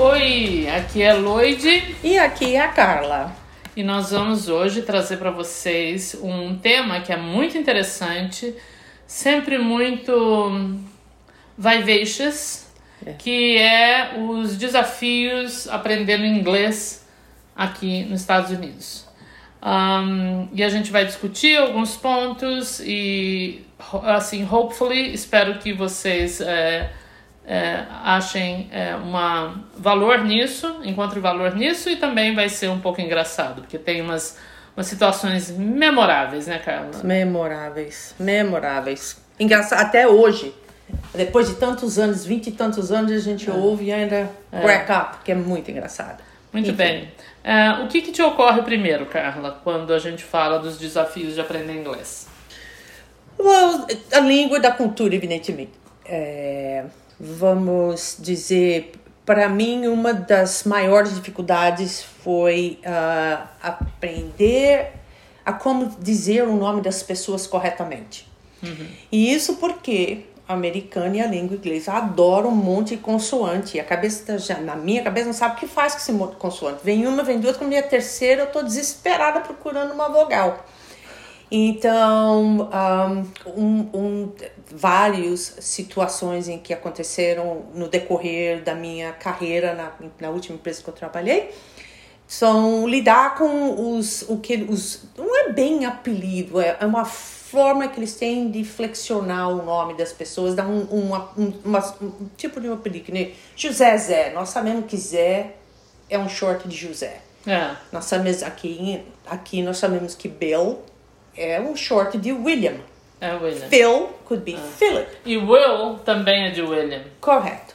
Oi, aqui é Lloyd E aqui é a Carla. e nós vamos hoje trazer para vocês um tema que é muito interessante, sempre muito vivacious, que é os desafios aprendendo inglês aqui nos Estados Unidos. Um, e a gente vai discutir alguns pontos e, assim, hopefully, espero que vocês é, é, achem é, uma valor nisso, encontrem valor nisso e também vai ser um pouco engraçado, porque tem umas, umas situações memoráveis, né, Carla? Memoráveis, memoráveis. Engraçado, até hoje, depois de tantos anos, vinte e tantos anos, a gente ouve e ainda crack up, que é muito engraçado. Muito Enfim. bem. É, o que, que te ocorre primeiro, Carla, quando a gente fala dos desafios de aprender inglês? Well, a língua da cultura, evidentemente. É, vamos dizer, para mim, uma das maiores dificuldades foi ah, aprender a como dizer o nome das pessoas corretamente. E isso porque a americana e a língua inglesa adoram um monte de consoante. E a cabeça, tá já, na minha cabeça, não sabe o que faz com esse monte de consoante. Vem uma, vem duas, quando vem a terceira, eu tô desesperada procurando uma vogal. Então, um, um, várias situações em que aconteceram no decorrer da minha carreira na, na última empresa que eu trabalhei são lidar com os o que os não é bem apelido é, é uma forma que eles têm de flexionar o nome das pessoas dar um, uma, um, uma- um tipo de um apelido que nem José Zé. Nós sabemos que Zé é um short de José. É, nós sabemos aqui aqui nós sabemos que Bill é um short de William é William. Phil could be Philip E Will também é de William. Correto.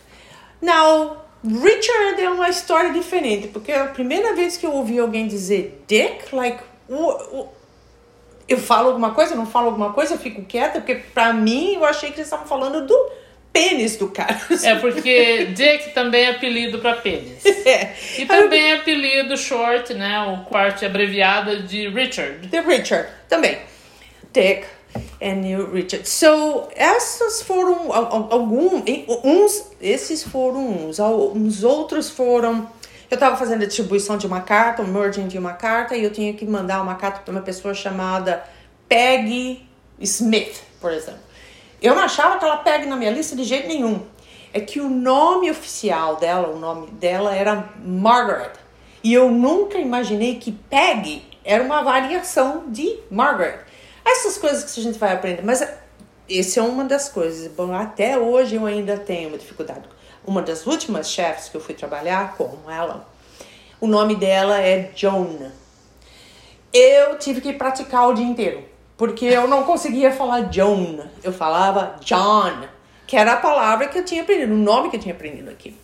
Now, Richard é uma história diferente, porque a primeira vez que eu ouvi alguém dizer Dick, like, o- eu falo alguma coisa, não falo alguma coisa, eu fico quieta, porque pra mim eu achei que eles estavam falando do pênis do cara. É porque Dick também é apelido para pênis. É. E também é apelido short, né? O quarto abreviada de Richard. The Richard também. Dick and you Richard. So, essas foram al- al- alguns, uns, esses foram uns, uns outros foram. Eu estava fazendo a distribuição de uma carta, um merging de uma carta, e eu tinha que mandar uma carta para uma pessoa chamada Peggy Smith, por exemplo. Eu não achava aquela Peggy na minha lista de jeito nenhum. É que o nome oficial dela, o nome dela era Margaret. E eu nunca imaginei que Peggy era uma variação de Margaret. Essas coisas que a gente vai aprender, mas essa é uma das coisas. Bom, até hoje eu ainda tenho uma dificuldade. Uma das últimas chefes que eu fui trabalhar com ela, o nome dela é Joan. Eu tive que praticar o dia inteiro, porque eu não conseguia falar Joan, eu falava John, que era a palavra que eu tinha aprendido, o nome que eu tinha aprendido aqui.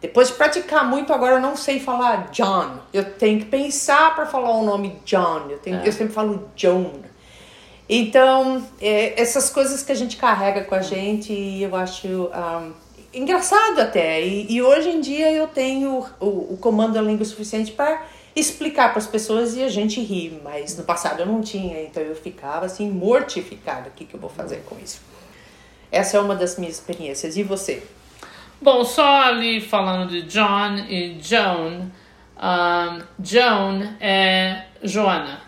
Depois de praticar muito, agora eu não sei falar John. Eu tenho que pensar para falar o nome John. Eu, tenho, eu sempre falo Joan. Então, é, essas coisas que a gente carrega com a gente, eu acho um, engraçado até. E, e hoje em dia eu tenho o, o comando da língua suficiente para explicar para as pessoas e a gente ri. Mas no passado eu não tinha, então eu ficava assim mortificada. O que, que eu vou fazer com isso? Essa é uma das minhas experiências. E você? Bom, só ali falando de John e Joan. Um, Joan é Joana.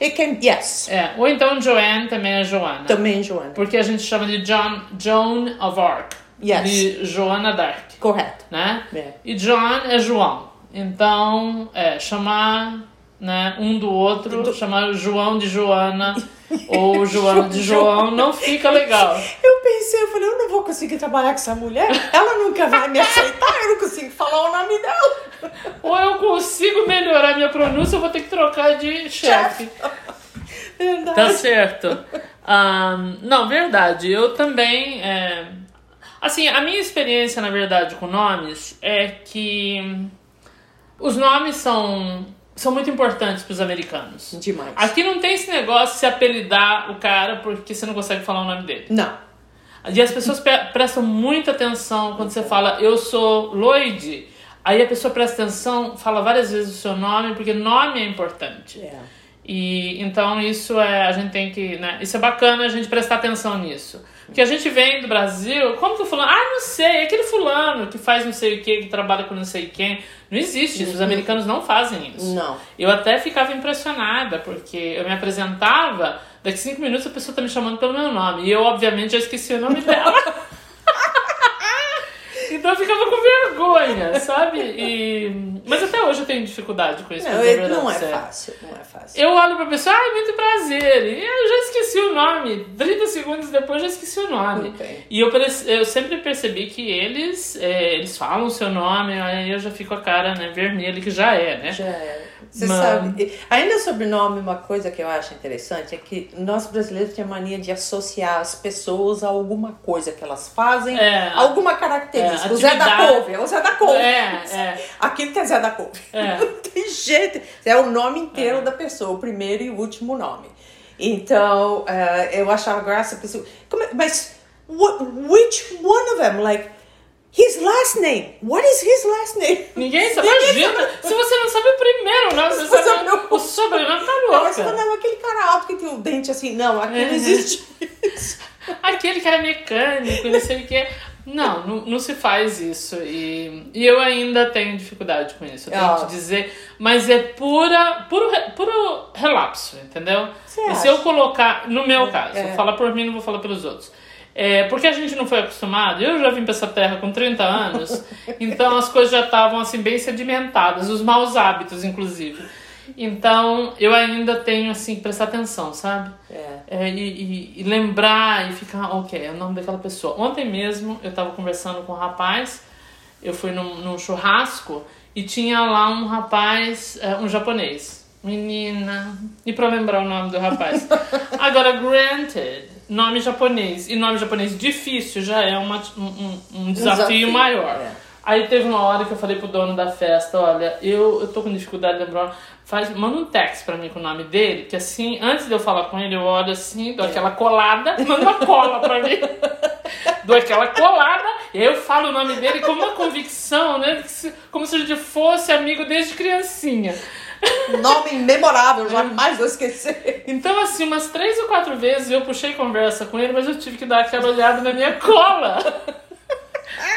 It can, yes, É, ou então Joanne também é Joana. também, Joana. Porque a gente chama de John, Joan of Arc. Yes. De Joana d'Arc. Correto. Né? É. E John é João. Então, é, chamar né, um do outro, chamar João de Joana ou Joana de João, não fica legal. Eu pensei, eu falei, eu não vou conseguir trabalhar com essa mulher, ela nunca vai me aceitar, eu não consigo falar o nome dela. Ou eu consigo melhorar minha pronúncia, eu vou ter que trocar de chefe. Verdade. Tá certo. Ahn, não, verdade. Eu também. é, Assim, a minha experiência, na verdade, com nomes é que os nomes são, são muito importantes para os americanos. Demais. Aqui não tem esse negócio de se apelidar o cara porque você não consegue falar o nome dele. Não. E as pessoas pe- prestam muita atenção quando você fala eu sou Lloyd. Aí a pessoa presta atenção, fala várias vezes o seu nome, porque nome é importante. É. E então isso é, a gente tem que, né, isso é bacana a gente prestar atenção nisso. Que a gente vem do Brasil, como que o fulano? Ah, não sei, é aquele fulano que faz não sei o que, que trabalha com não sei quem. Não existe isso, os americanos não fazem isso. Não. Eu até ficava impressionada, porque eu me apresentava, daqui cinco minutos a pessoa tá me chamando pelo meu nome. E eu, obviamente, já esqueci o nome dela. Então eu ficava com vergonha, sabe? E... Mas até hoje eu tenho dificuldade com isso. Não, é- não é fácil, não é fácil. Eu olho pra pessoa, ai, muito prazer. E eu já esqueci o nome. 30 segundos depois eu já esqueci o nome. Ok. E eu, eu sempre percebi que eles, é, eles falam o seu nome, aí eu já fico a cara né, vermelha, que já é, né? Já é. Você sabe, ainda sobre nome, uma coisa que eu acho interessante é que nós brasileiros temos a mania de associar as pessoas a alguma coisa que elas fazem, É. alguma característica. É, o Zé da. Couve, é o Zé da Couve. É, é. Aquilo que é Zé da Couve. É. Não tem jeito. É o nome inteiro da pessoa, o primeiro e o último nome. Então, eh, eu achava graça. é- mas, what, which one of them? Like, his last name. What is his last name? Ninguém sabe. Imagina, se você não sabe o primeiro nome, você Você sabe não- o sobrenome, tá Não, louca. fala, não, aquele cara alto que tem o dente assim. Não, aqui não Uhum. existe isso. Aquele que era mecânico, não sei o que. Não, não, não se faz isso. E, e eu ainda tenho dificuldade com isso. Eu tenho Ah. que te dizer. Mas é pura, puro, puro relapso, entendeu? Você e se acha? eu colocar, no meu caso, É. falar por mim, não vou falar pelos outros. É, porque a gente não foi acostumado, eu já vim pra essa terra com 30 anos, então as coisas já estavam assim bem sedimentadas, os maus hábitos, inclusive. Então eu ainda tenho assim prestar atenção, sabe? É. É, e, e- e lembrar e ficar, ok, é o nome daquela pessoa. Ontem mesmo eu tava conversando com um rapaz, eu fui num, num churrasco e tinha lá um rapaz, é, um japonês. Menina, e pra lembrar o nome do rapaz. Agora, granted, nome japonês e nome japonês difícil já é uma, um, um- desafio, desafio, maior. é. Aí teve uma hora que eu falei pro dono da festa, olha, eu, eu tô com dificuldade de lembrar, faz, manda um text pra mim com o nome dele, que assim, antes de eu falar com ele, eu olho assim, dou aquela colada, manda uma cola pra mim. dou aquela colada, e aí eu falo o nome dele com uma convicção, né? Como se a gente fosse amigo desde criancinha. Nome memorável, jamais vou esquecer. Então, assim, umas três ou quatro vezes eu puxei conversa com ele, mas eu tive que dar aquela olhada na minha cola.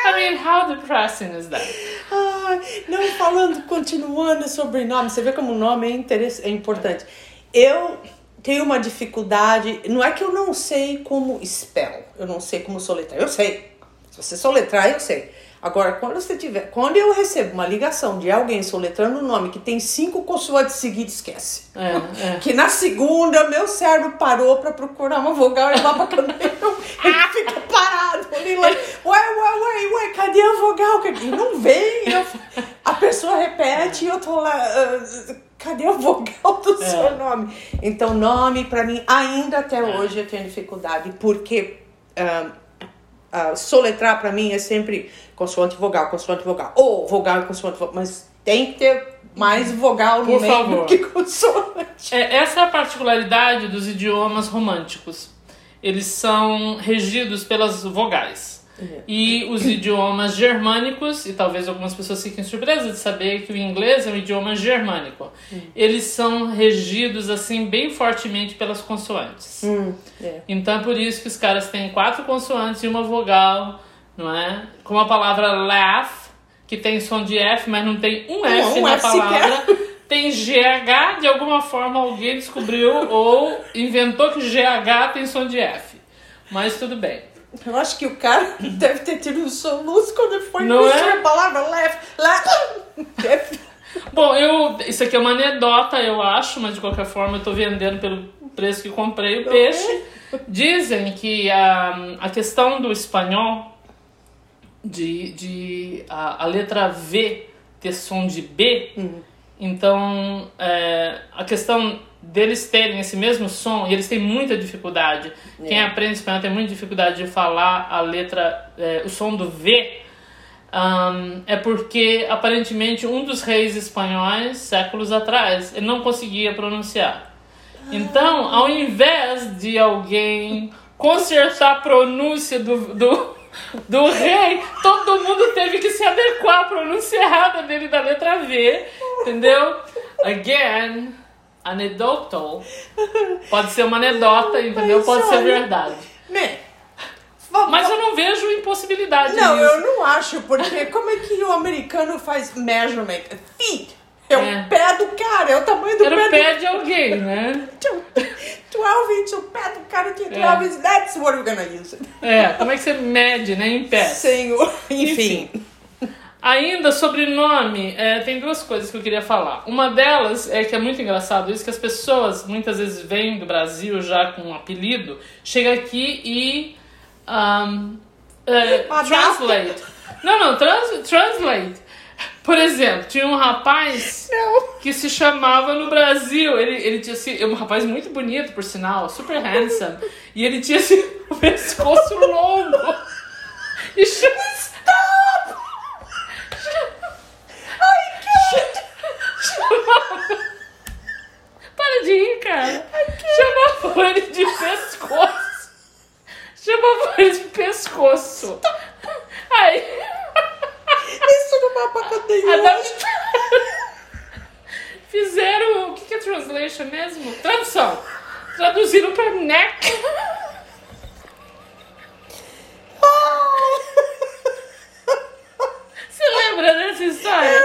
I mean, how depressing is that? Ai, não, falando, continuando sobre nome, você vê como o nome é, interess- é importante. Eu tenho uma dificuldade, não é que eu não sei como spell, eu não sei como soletrar, eu sei. Se você soletrar, eu sei. Agora, quando você tiver, quando eu recebo uma ligação de alguém soletrando um nome que tem cinco consoantes seguidas, esquece. É, é. Que na segunda, meu cérebro parou pra procurar uma vogal e lá pra cantar. Ele fica parado ali. Ué, ué, ué, ué, cadê a vogal? E não vem. Eu- a pessoa repete e eu tô lá. ah, cadê a vogal do É. seu nome? Então, nome, pra mim, ainda até hoje eu tenho dificuldade, porque. ah, ah, soletrar pra mim é sempre consoante vogal, consoante vogal. Ou vogal e consoante vogal. Mas tem que ter mais vogal no Por meio favor. do que consoante. É, essa é a particularidade dos idiomas românticos. Eles são regidos pelas vogais. E os idiomas germânicos, e talvez algumas pessoas fiquem surpresas de saber que o inglês é um idioma germânico, eles são regidos assim bem fortemente pelas consoantes. é. Então é por isso que os caras têm quatro consoantes e uma vogal, não é? Como a palavra laugh, que tem som de F, mas não tem um F um na F palavra. Tem GH, de alguma forma alguém descobriu ou inventou que GH tem som de F. Mas tudo bem. Eu acho que o cara deve ter tido um soluço quando ele foi Não é? a palavra left, left. Bom, eu, isso aqui é uma anedota, eu acho, mas de qualquer forma eu tô vendendo pelo preço que comprei o peixe. Dizem que a, a questão do espanhol, de, de a, a letra V ter som de B, então é, a questão deles terem esse mesmo som, e eles têm muita dificuldade. Quem aprende espanhol tem muita dificuldade de falar a letra, é, o som do V. Ahn, é porque aparentemente um dos reis espanhóis, séculos atrás, ele não conseguia pronunciar. Então, ao invés de alguém consertar a pronúncia do, do, do rei, todo mundo teve que se adequar à pronúncia errada dele da letra V, entendeu? Again, anecdotal. Pode ser uma anedota, entendeu? Pode ser verdade. Vamos- Mas eu não vejo impossibilidade Não, nisso. eu não acho, porque como é que o americano faz measurement? Feet. É, É. o pé do cara, é o tamanho do Era pé o pé de alguém, né? do... 12 inches, o pé do cara tinha 12 inches. That's what we're gonna use. É, como é que você mede, né, em pé? Sem o... Enfim. Ainda sobre nome, é, tem duas coisas que eu queria falar. Uma delas é que é muito engraçado isso, que as pessoas muitas vezes vêm do Brasil já com um apelido, chega aqui e um, é, translate. Não, não, trans, translate. Por exemplo, tinha um rapaz Não. que se chamava no Brasil. Ele, ele tinha assim, um rapaz muito bonito, por sinal, super handsome. E ele tinha assim, o pescoço longo. E chama. Stop! Ai, que... chamava. Para de rir, cara. Chamava ele de pescoço. Chamava ele de pescoço. Aí. Isso no mapa eu adapta- Fizeram. O que que é translation mesmo? Tradução. Traduziram pra neck. Você lembra dessa história?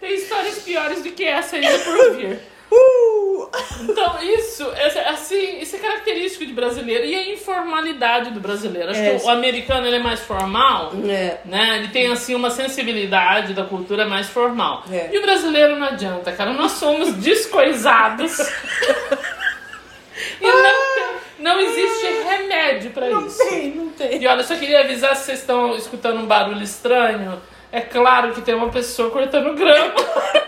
Tem histórias piores do que essa ainda por vir. Uh! Então, isso, é, assim, isso é característico de brasileiro. E a informalidade do brasileiro. Acho É. que o americano ele é mais formal, É. né? Ele tem, assim, uma sensibilidade da cultura mais formal. É. E o brasileiro não adianta, cara. Nós somos descoisados. e não, tem- não existe remédio pra Não isso. tem, não tem. E olha, eu só queria avisar se vocês estão escutando um barulho estranho. É claro que tem uma pessoa cortando grama.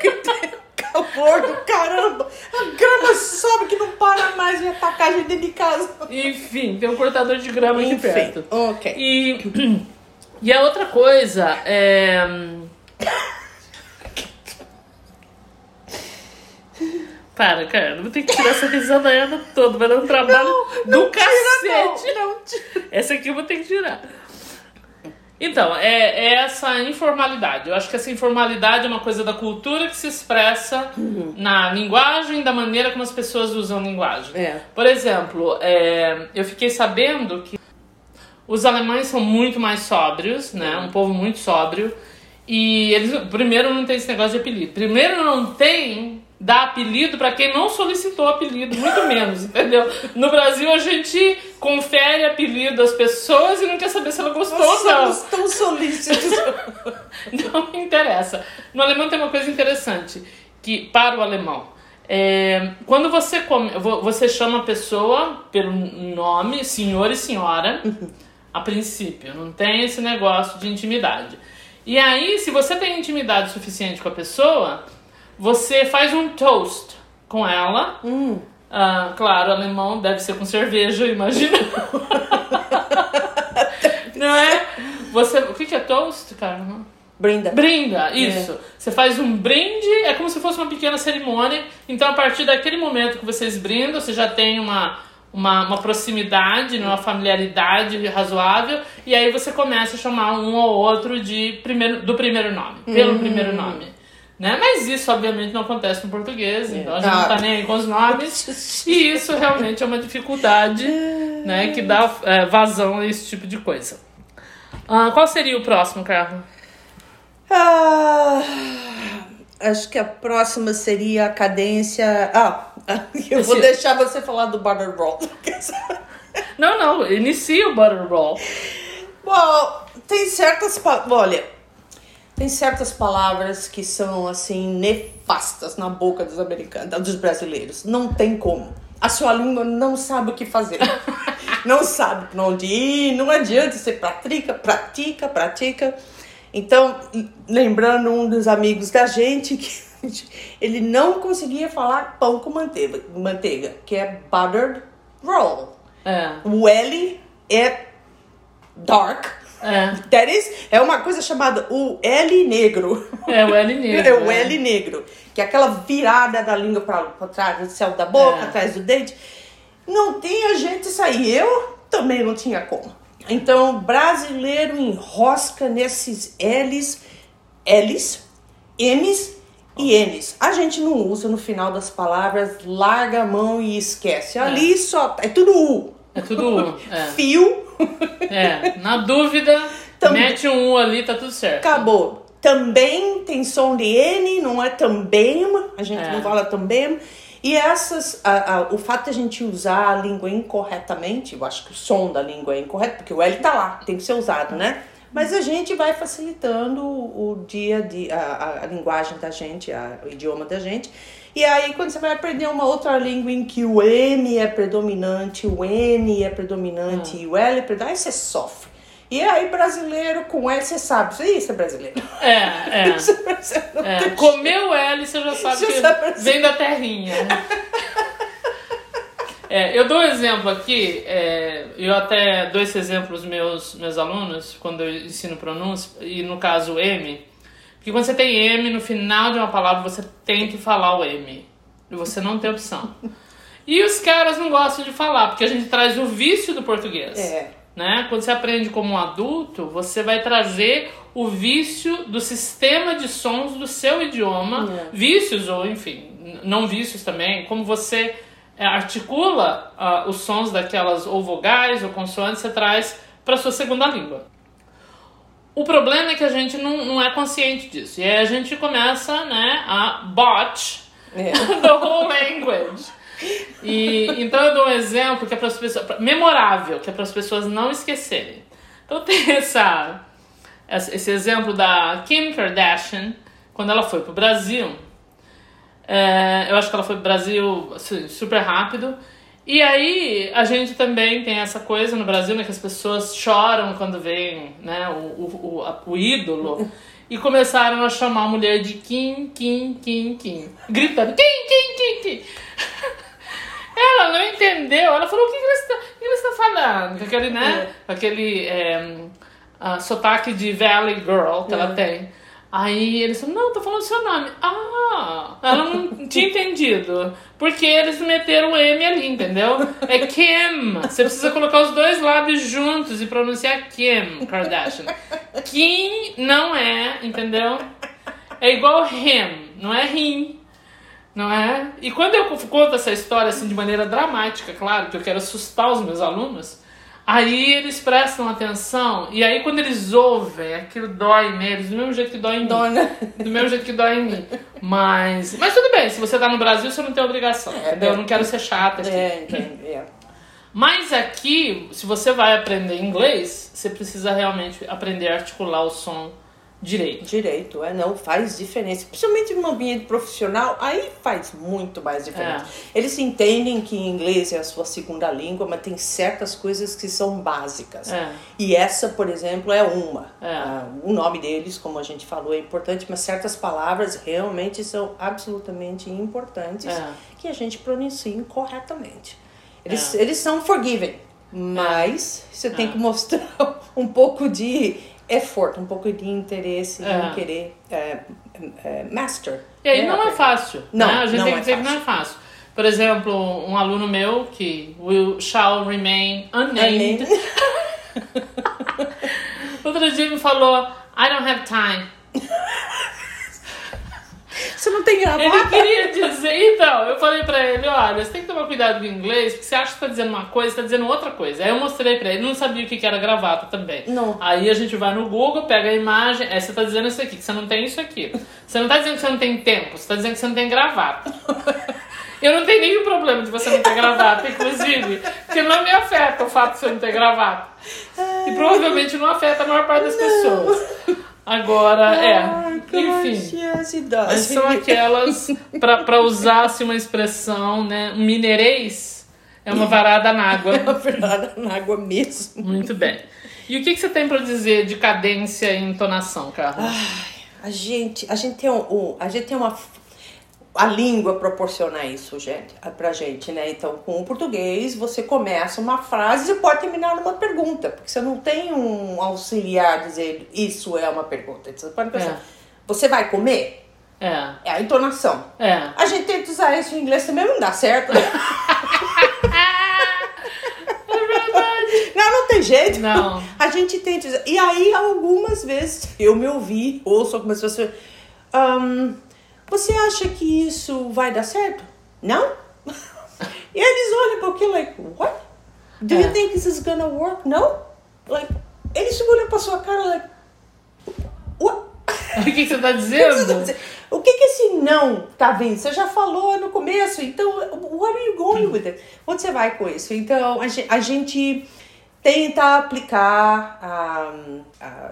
Que tem calor do caramba. A grama sobe que não para mais de atacar a gente dentro de casa. Enfim, tem um cortador de grama aqui perto. ok. E, e a outra coisa é. Para, cara, eu vou ter que tirar essa risadaiada toda, vai dar um trabalho do não tira, cacete. não, não tira. Essa aqui eu vou ter que tirar. Então, é, é essa informalidade. Eu acho que essa informalidade é uma coisa da cultura que se expressa na linguagem, da maneira como as pessoas usam linguagem. É. Por exemplo, é, eu fiquei sabendo que os alemães são muito mais sóbrios, né? Um povo muito sóbrio. E eles, primeiro, não tem esse negócio de apelido. Primeiro, não tem dar apelido para quem não solicitou apelido, muito menos, entendeu? No Brasil, a gente confere apelido às pessoas e não quer saber se ela gostou ou não. somos tão solícitos. Não me interessa. No alemão tem uma coisa interessante que para o alemão é, quando você come, vo- você chama a pessoa pelo nome, senhor e senhora, a princípio, não tem esse negócio de intimidade. E aí, se você tem intimidade suficiente com a pessoa, você faz um toast com ela. Hum. Ah, claro, alemão deve ser com cerveja, imagina. não é? Você, o que é toast, cara? Brinda. Brinda, isso. Você faz um brinde, é como se fosse uma pequena cerimônia. Então, a partir daquele momento que vocês brindam, você já tem uma, uma, uma proximidade, uma familiaridade razoável. E aí você começa a chamar um ou outro de primeiro, do primeiro nome, pelo primeiro nome. Né? Mas isso, obviamente, não acontece no português, então a gente não tá nem aí com os nomes. E isso realmente é uma dificuldade né, que dá é, vazão a esse tipo de coisa. Ah, qual seria o próximo, Carlos? Ah, acho que a próxima seria a cadência. Ah, eu vou deixar você falar do butter roll. Não, não, inicia o Butterball. Bom, tem certas olha, tem certas palavras que são assim nefastas na boca dos americanos, dos brasileiros. Não tem como. A sua língua não sabe o que fazer. não sabe pra onde ir, não adianta, você pratica, pratica, pratica. Então, lembrando um dos amigos da gente que ele não conseguia falar pão com manteiga, manteiga que é buttered roll. É, O L é dark. É, is, é uma coisa chamada o L negro. é o L negro. É o L negro. Que é aquela virada da língua pra, pra trás, do céu da boca, É. atrás do dente. Não tinha de sair. Eu também não tinha como. Então, brasileiro enrosca nesses L's, L's, M's e N's. A gente não usa no final das palavras, larga a mão e esquece. Ali só. É tudo U. É tudo. É. Fio. É, na dúvida, mete um U ali, tá tudo certo. Acabou. Também tem som de N, não é também, a gente É. não fala também. E essas, a- a- o fato de a gente usar a língua incorretamente, eu acho que o som da língua é incorreto, porque o L tá lá, tem que ser usado, né? Mas a gente vai facilitando o, dia de a, a, a linguagem da gente, o idioma da gente. E aí, quando você vai aprender uma outra língua em que o M é predominante, o N é predominante e o L é predominante, aí você sofre. E aí, brasileiro com L, você sabe, isso é brasileiro. É, é. Isso é comeu L, você já sabe Já que sabe assim. vem da terrinha. É, eu dou um exemplo aqui, é, eu até dou esse exemplo aos meus, meus alunos, quando eu ensino pronúncia, e no caso M, porque quando você tem M no final de uma palavra, você tem que falar o M, e você não tem opção. E os caras não gostam de falar, porque a gente traz o vício do português É. né? Quando você aprende como um adulto, você vai trazer o vício do sistema de sons do seu idioma, É. vícios ou enfim, não vícios também, como você é, articula ah, os sons daquelas ou vogais ou consoantes, você traz para sua segunda língua. O problema é que a gente não, não é consciente disso. E aí a gente começa, né, a botch É. the whole language. E então eu dou um exemplo que é para as pessoas memorável, que é para as pessoas não esquecerem. Então tem essa essa- esse exemplo da Kim Kardashian quando ela foi pro Brasil. É, eu acho que ela foi pro Brasil assim, super rápido. E aí a gente também tem essa coisa no Brasil, né, que as pessoas choram quando veem né, o, o, o, o ídolo. E começaram a chamar a mulher de Kim, Kim, Kim, Kim. Gritando Kim, Kim, Kim, Kim. Ela não entendeu. Ela falou: o que, que, está, o que ele está falando? Com aquele, né? Com aquele é, sotaque de Valley Girl que ela tem. Aí eles falaram: não, tô falando seu nome. Ah, ela não tinha entendido. Porque eles meteram o M ali, entendeu? É Kim. Você precisa colocar os dois lábios juntos e pronunciar Kim Kardashian. Kim não é, entendeu? É igual him, não é him. Não é? E quando eu conto essa história assim de maneira dramática, claro, que eu quero assustar os meus alunos, aí eles prestam atenção e aí quando eles ouvem, aquilo dói neles, do mesmo jeito que dói em mim. Dona. Do mesmo jeito que dói em mim. Mas, mas tudo bem, se você tá no Brasil, você não tem obrigação, entendeu? Eu não quero ser chata aqui. É, entendo. É. Mas aqui, se você vai aprender inglês, você precisa realmente aprender a articular o som direito. Direito, é, não, faz diferença. Principalmente no ambiente profissional, aí faz muito mais diferença. Eles entendem que inglês é a sua segunda língua, mas tem certas coisas que são básicas. É. E essa, por exemplo, é uma. É. Ah, o nome deles, como a gente falou, é importante, mas certas palavras realmente são absolutamente importantes É. que a gente pronuncie corretamente. Eles, eles são forgiving, mas você tem É. que mostrar um pouco de effort, um pouco de interesse É. em querer é, é, master. E aí né, não é fácil. Não, né? A gente não tem que é dizer que não é fácil. Por exemplo, um aluno meu que will, shall remain unnamed. Unnamed. Outro dia me falou, I don't have time. Você não tem Ele gravata? queria dizer, então, eu falei pra ele, olha, você tem que tomar cuidado com o inglês, porque você acha que tá dizendo uma coisa, tá dizendo outra coisa. Aí eu mostrei pra ele, ele não sabia o que era gravata também. Não. Aí a gente vai no Google, pega a imagem, aí você tá dizendo isso aqui, que você não tem isso aqui. Você não tá dizendo que você não tem tempo, você tá dizendo que você não tem gravata. Eu não tenho nenhum problema de você não ter gravata, inclusive, porque não me afeta o fato de você não ter gravata. E provavelmente não afeta a maior parte das pessoas. Agora, é. Ai, Enfim. são aquelas, pra, pra usar assim, uma expressão, né? Mineirês é uma varada na água. É verdade, na água mesmo. Muito bem. E o que, que você tem pra dizer de cadência e entonação, Carlos? A gente, a gente tem um, um- a gente tem uma a língua proporciona isso, gente, pra gente, né? Então, com o português, você começa uma frase e pode terminar numa pergunta, porque você não tem um auxiliar dizer isso é uma pergunta. Você pode pensar, É. você vai comer? É, É a entonação. é. A gente tenta usar isso em inglês também, não dá certo. né? É. Não, não tem jeito. Não. A gente tenta. E aí, algumas vezes, eu me ouvi, ouço algumas pessoas. "Ahn, você acha que isso vai dar certo? Não? E eles olham para aquilo like, what? Do É. you think this is gonna work? No? Like, eles olhando pra sua cara, like, what? O que, que você tá que você tá dizendo? O que que esse não tá vindo? Você já falou no começo, então, what are you going with it? Onde você vai com isso? Então, a gente tenta aplicar ah,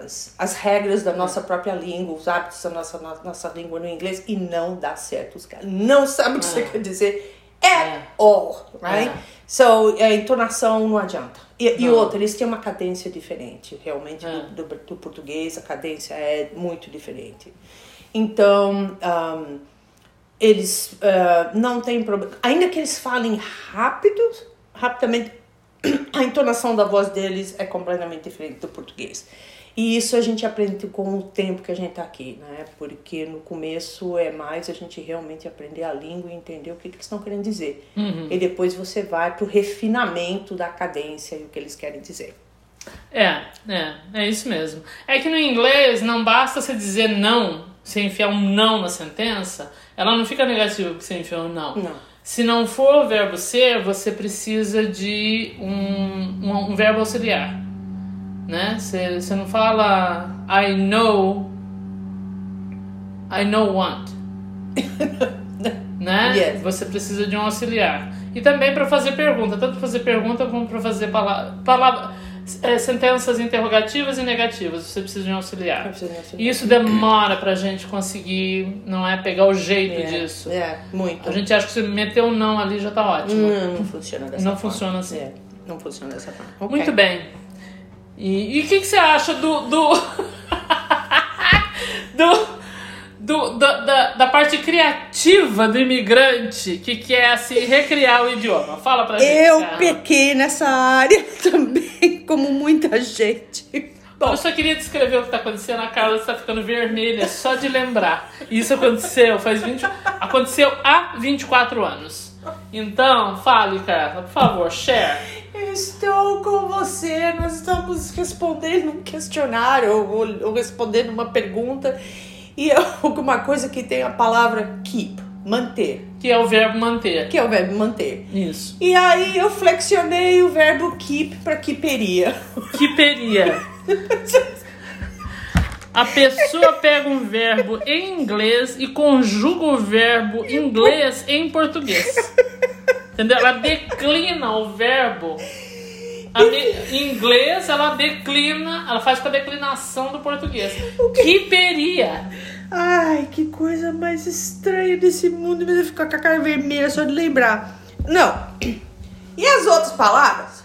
as, as regras da nossa própria língua, os hábitos da nossa, no- nossa língua no inglês e não dá certo. Os caras não sabem o que você É. quer dizer at É. all, right? É. So, a entonação não adianta. E, e outra, eles têm uma cadência diferente, realmente, do, do, do português, a cadência é muito diferente. Então, um, eles uh, não têm problema. Ainda que eles falem rápido, rapidamente, a entonação da voz deles é completamente diferente do português. E isso a gente aprende com o tempo que a gente tá aqui, né? Porque no começo é mais a gente realmente aprender a língua e entender o que, que eles estão querendo dizer. Uhum. E depois você vai pro refinamento da cadência e o que eles querem dizer. É, é, é isso mesmo. É que no inglês não basta você dizer não, você enfiar um não na sentença, ela não fica negativa porque você enfiou um não. Não. Se não for o verbo ser, você precisa de um, um, um verbo auxiliar. Né? Você, você não fala I know I know want. né? Yes. Você precisa de um auxiliar. E também para fazer pergunta, tanto para fazer pergunta como para fazer palavra, palavra, é, sentenças interrogativas e negativas. Você precisa de um auxiliar. E isso demora pra gente conseguir, não é? Pegar o jeito disso. É, muito. A gente acha que se meter um não ali já tá ótimo. Não, não funciona dessa Não forma. funciona assim. É, não funciona dessa forma. Ok. Muito bem. E o que, que você acha do. do. do, do- da, da, da parte criativa do imigrante que quer se recriar o idioma? Fala pra gente. Eu cara. pequei nessa área também, como muita gente. Bom, Eu só queria descrever o que tá acontecendo. A Carla está ficando vermelha só de lembrar. Isso aconteceu faz 20, aconteceu há 24 anos. Então, fale, Carla, por favor, share. eu estou com você. Nós estamos respondendo um questionário ou, ou respondendo uma pergunta e é alguma coisa que tem a palavra keep, manter, Que é o verbo manter. que é o verbo manter. Isso. E aí eu flexionei o verbo keep para keeperia. Que peria. A pessoa pega um verbo em inglês e conjuga o verbo inglês em português. Entendeu? Ela declina o verbo. A me- Em inglês, ela declina, ela faz com a declinação do português. Que peria. Ai, que coisa mais estranha desse mundo. Me deve ficar com a cara vermelha só de lembrar. Não. E as outras palavras?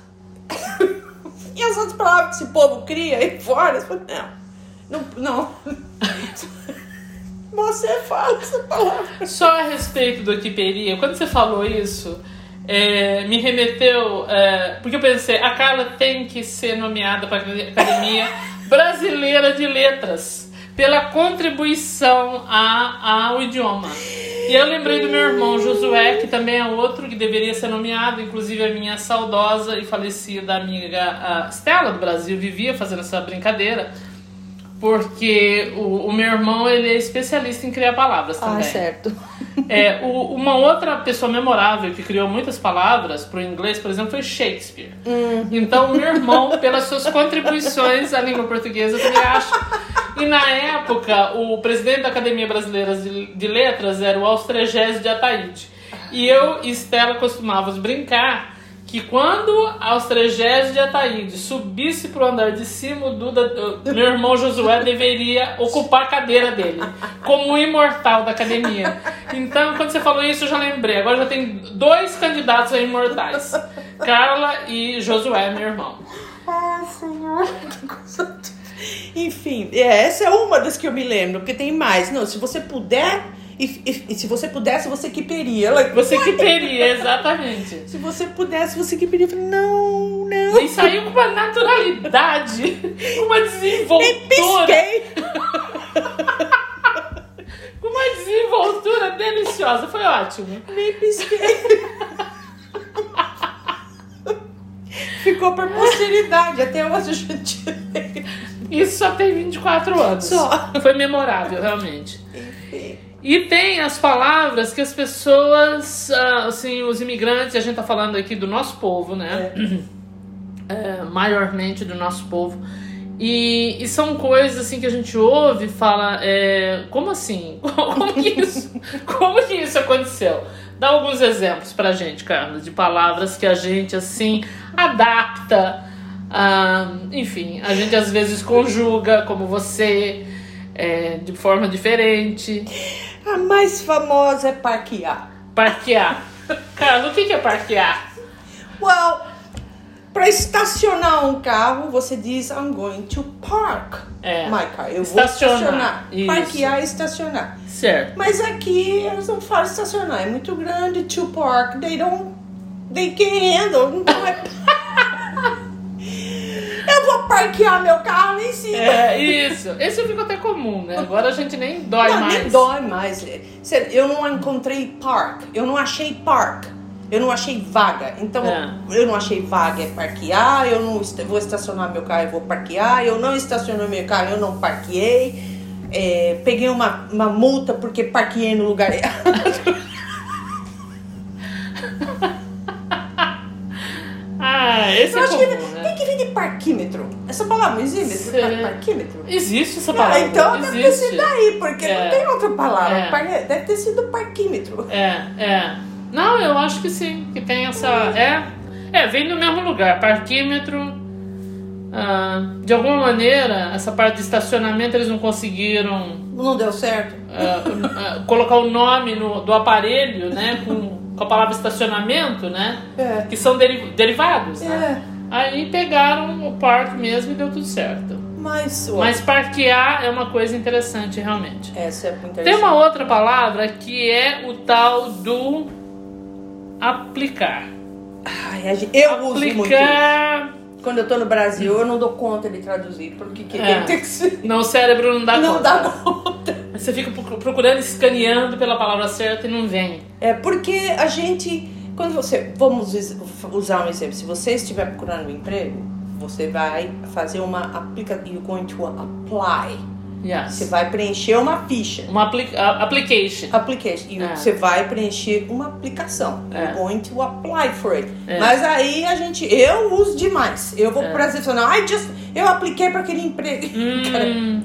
e as outras palavras que esse povo cria aí fora? Eu Não. Não. não. Você fala essa palavra. Só a respeito do que peria, quando você falou isso, é, me remeteu. é, porque eu pensei, a Carla tem que ser nomeada para a Academia Brasileira de Letras pela contribuição a, ao idioma. E eu lembrei do meu irmão Josué, que também é outro que deveria ser nomeado, inclusive a minha saudosa e falecida amiga a Stella do Brasil vivia fazendo essa brincadeira. Porque o, o meu irmão ele é especialista em criar palavras também. Ah, certo. É, o- uma outra pessoa memorável que criou muitas palavras para o inglês, por exemplo, foi Shakespeare. Então, meu irmão, pelas suas contribuições à língua portuguesa, eu também acho. E na época, o presidente da Academia Brasileira de, de Letras era o Austrégésio de Ataíde. E eu e Stella costumávamos brincar que quando Austrégésio de Ataíde subisse pro andar de cima, o Duda, o meu irmão Josué deveria ocupar a cadeira dele, como um imortal da academia. Então, quando você falou isso, eu já lembrei. Agora já tem dois candidatos a imortais: Carla e Josué, meu irmão. Ah, senhor. Enfim, é, essa é uma das que eu me lembro, porque tem mais. Não, se você puder, e, e- e se você pudesse, você quiperia. Like, Você que teria, exatamente. Se você pudesse, você quiperia. Eu falei, não, não. E saiu com uma naturalidade, com uma desenvoltura. Pisquei. Com uma desenvoltura deliciosa. Foi ótimo. Nem pisquei. Ficou por posteridade. Até hoje a gente. Isso só tem 24 anos. Só. Foi memorável, realmente. E tem as palavras que as pessoas, ah, assim, os imigrantes, a gente tá falando aqui do nosso povo, né? é, maiormente do nosso povo. E, e, são coisas assim que a gente ouve e fala, é, como assim? Como que isso, como que isso aconteceu? Dá alguns exemplos pra gente, Carlos, de palavras que a gente assim adapta. Ah, enfim, a gente às vezes conjuga, como você, é, de forma diferente. A mais famosa é parquear. Parquear. Carlos, o que é parquear? Well, para estacionar um carro, você diz I'm going to park É. my car. Eu Estacionar. vou estacionar. Isso. Parquear é estacionar. Certo. Mas aqui eles não falam estacionar, é muito grande. To park, they don't. They can't handle. Então é. Eu vou parquear meu carro em cima. É, isso. Esse ficou até comum, né? Agora a gente nem dói não, mais. nem dói mais. Eu não encontrei park, eu não achei park, eu não achei vaga. Então, É. eu não achei vaga é parquear, eu não vou estacionar meu carro, eu vou parquear, eu não estacionei meu carro, eu não parqueei. É, peguei uma, uma multa porque parqueei no lugar errado. Ah, esse Eu é acho que comum, né? tem que vir de parquímetro. Essa palavra existe? Sei. Parquímetro? Existe essa Ah, palavra. então deve ter existe. sido daí, porque É. não tem outra palavra. É. Par- Deve ter sido parquímetro. É, é. Não, eu acho que sim, que tem essa. É, é vem do mesmo lugar. Parquímetro. ah, de alguma maneira, essa parte de estacionamento eles não conseguiram Não deu certo? ah, ah, colocar o nome no- do aparelho, né? Com, com a palavra estacionamento, né? É. Que são deri- derivados, né? Aí pegaram o parque mesmo e deu tudo certo. Mas, Mas parquear é uma coisa interessante, realmente. essa é muito Tem interessante. uma outra palavra que é o tal do aplicar. Ai, eu uso muito. Aplicar. Quando eu tô no Brasil, eu não dou conta de traduzir, porque que É. tem que ser. Não, o cérebro não dá Não conta. dá conta. Você fica procu- procurando, escaneando pela palavra certa e não vem. É porque a gente. Quando você. Vamos us- usar um exemplo. Se você estiver procurando um emprego, você vai fazer uma aplicação. You're going to apply. Yes. Você vai preencher uma ficha. Uma apli application. Application. E É. você vai preencher uma aplicação. É. You're going to apply for it. É. Mas aí a gente. Eu uso demais. Eu vou É. dizer, não, I just. Eu apliquei para aquele emprego. Hum,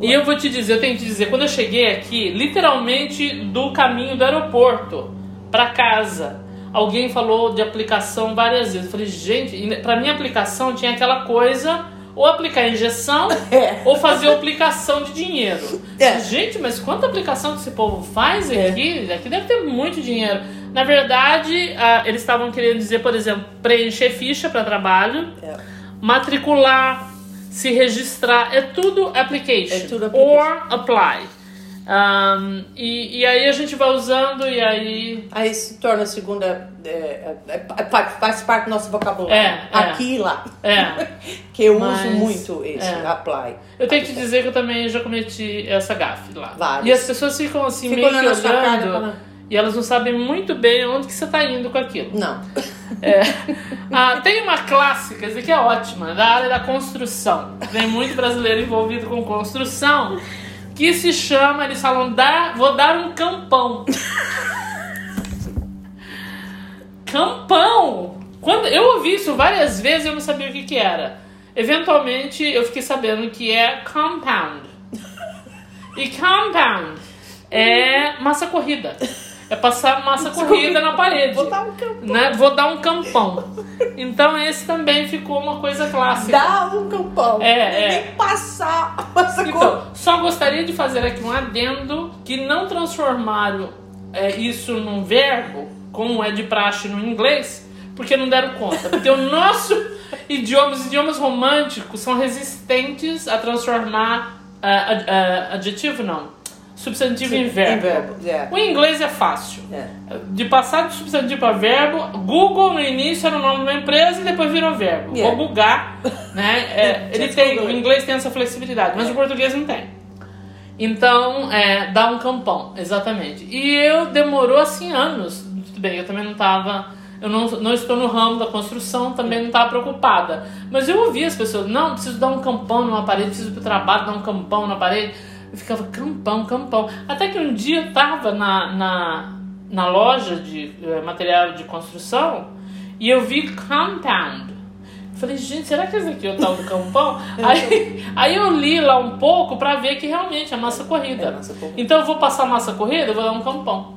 e eu vou te dizer, eu tenho que te dizer, quando eu cheguei aqui, literalmente do caminho do aeroporto pra casa, alguém falou de aplicação várias vezes. Eu falei, gente, pra minha aplicação tinha aquela coisa, ou aplicar injeção, É. ou fazer aplicação de dinheiro. É. Gente, mas quanta aplicação que esse povo faz É. aqui? Aqui deve ter muito dinheiro. Na verdade, eles estavam querendo dizer, por exemplo, preencher ficha para trabalho, É. matricular, se registrar, é tudo application. É tudo application. Or apply. Um, e, e aí a gente vai usando e aí. Aí se torna a segunda. é, é, é, faz parte do nosso vocabulário. É, é. Aqui e lá. É. Que eu Mas, uso muito esse, apply. Eu tenho que te dizer que eu também já cometi essa gafe lá. Várias. E as pessoas ficam assim meio que olhando cara, e elas não sabem muito bem onde que você está indo com aquilo. Não. É. Ah, tem uma clássica, essa aqui é ótima, da área da construção. Tem muito brasileiro envolvido com construção, que se chama, eles falam, dar, vou dar um campão. campão! Quando eu ouvi isso várias vezes, eu não sabia o que, que era. Eventualmente, eu fiquei sabendo que é compound. E compound é massa corrida. É passar massa corrida na parede. Vou dar um campão. Né? Vou dar um campão. Então esse também ficou uma coisa clássica. Dá um campão. É, é. Nem passar coisa. Então, só gostaria de fazer aqui um adendo que não transformaram é, isso num verbo, como é de praxe no inglês, porque não deram conta. Porque o nosso idioma, os idiomas românticos são resistentes a transformar ad- ah, adjetivo, não, substantivo em verbo. Verbo, é. O inglês é fácil. É. De passar de substantivo para verbo, Google no início era o nome de uma empresa e depois virou verbo. Yeah. Vou bugar, né? É, ele tem, o inglês tem essa flexibilidade, mas o português não tem. Então, é, dá um campão, exatamente. E eu demorou assim anos. Tudo bem, eu também não tava. Eu não, não estou no ramo da construção, também não estava preocupada. Mas eu ouvia as pessoas, não, preciso dar um campão numa parede, preciso ir pro trabalho dar um campão na parede. Eu ficava, campão, campão. Até que um dia eu tava na, na, na loja de eh, material de construção e eu vi compound. Falei, gente, será que esse aqui é o tal do campão? aí, aí eu li lá um pouco pra ver que realmente é massa corrida. É massa corrida. Então eu vou passar massa corrida, eu vou dar um campão.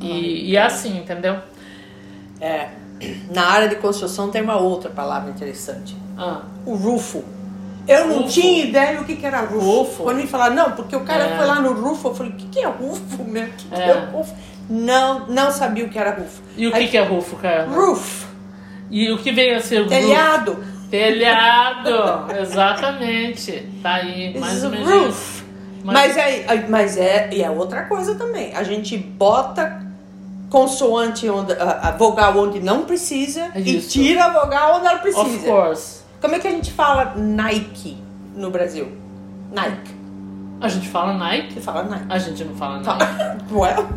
E, e é assim, entendeu? É. Na área de construção tem uma outra palavra interessante. Ah, O rufo. Eu não Rufo. tinha ideia o que, que era rufo. Rufo. Quando me falaram, não, porque o cara É. foi lá no rufo, eu falei, o que, que é rufo, meu? O que, que É. é rufo? Não, não sabia o que era rufo. e o que, Aí, que é rufo, cara? Roof. E o que vem a ser? Telhado. Telhado, exatamente. Tá aí, mais ou menos. roof. Mas- Mas, é, é- mas é, e é outra coisa também. A gente bota consoante onde, a, a vogal onde não precisa e Isso. tira a vogal onde ela Of precisa. course. Como é que a gente fala Nike no Brasil? Nike. A gente fala Nike? Você fala Nike. A gente não fala Nike. Fala. Well,